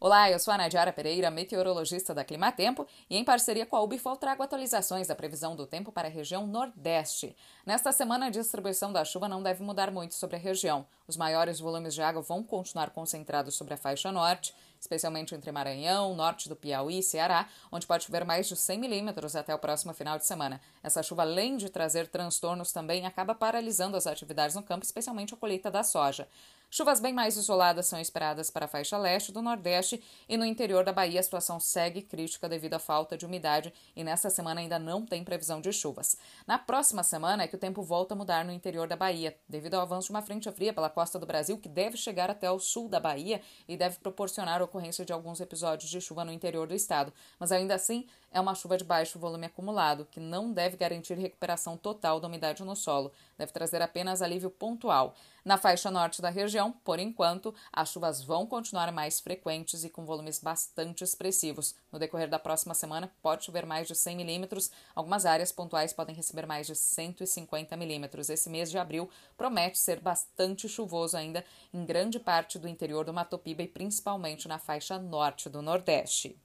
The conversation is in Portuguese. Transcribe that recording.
Olá, eu sou a Nadiara Pereira, meteorologista da Climatempo, e em parceria com a Ubifol trago atualizações da previsão do tempo para a região Nordeste. Nesta semana, a distribuição da chuva não deve mudar muito sobre a região. Os maiores volumes de água vão continuar concentrados sobre a faixa norte, especialmente entre Maranhão, norte do Piauí e Ceará, onde pode chover mais de 100 milímetros até o próximo final de semana. Essa chuva, além de trazer transtornos, também acaba paralisando as atividades no campo, especialmente a colheita da soja. Chuvas bem mais isoladas são esperadas para a faixa leste do Nordeste e no interior da Bahia a situação segue crítica devido à falta de umidade e nesta semana ainda não tem previsão de chuvas. Na próxima semana é que o tempo volta a mudar no interior da Bahia, devido ao avanço de uma frente fria pela costa do Brasil que deve chegar até o sul da Bahia e deve proporcionar a ocorrência de alguns episódios de chuva no interior do estado. Mas ainda assim, é uma chuva de baixo volume acumulado, que não deve garantir recuperação total da umidade no solo, deve trazer apenas alívio pontual. Na faixa norte da região, por enquanto, as chuvas vão continuar mais frequentes e com volumes bastante expressivos. No decorrer da próxima semana, pode chover mais de 100 milímetros, algumas áreas pontuais podem receber mais de 150 milímetros. Esse mês de abril promete ser bastante chuvoso ainda em grande parte do interior do Mato Piba e principalmente na faixa norte do Nordeste.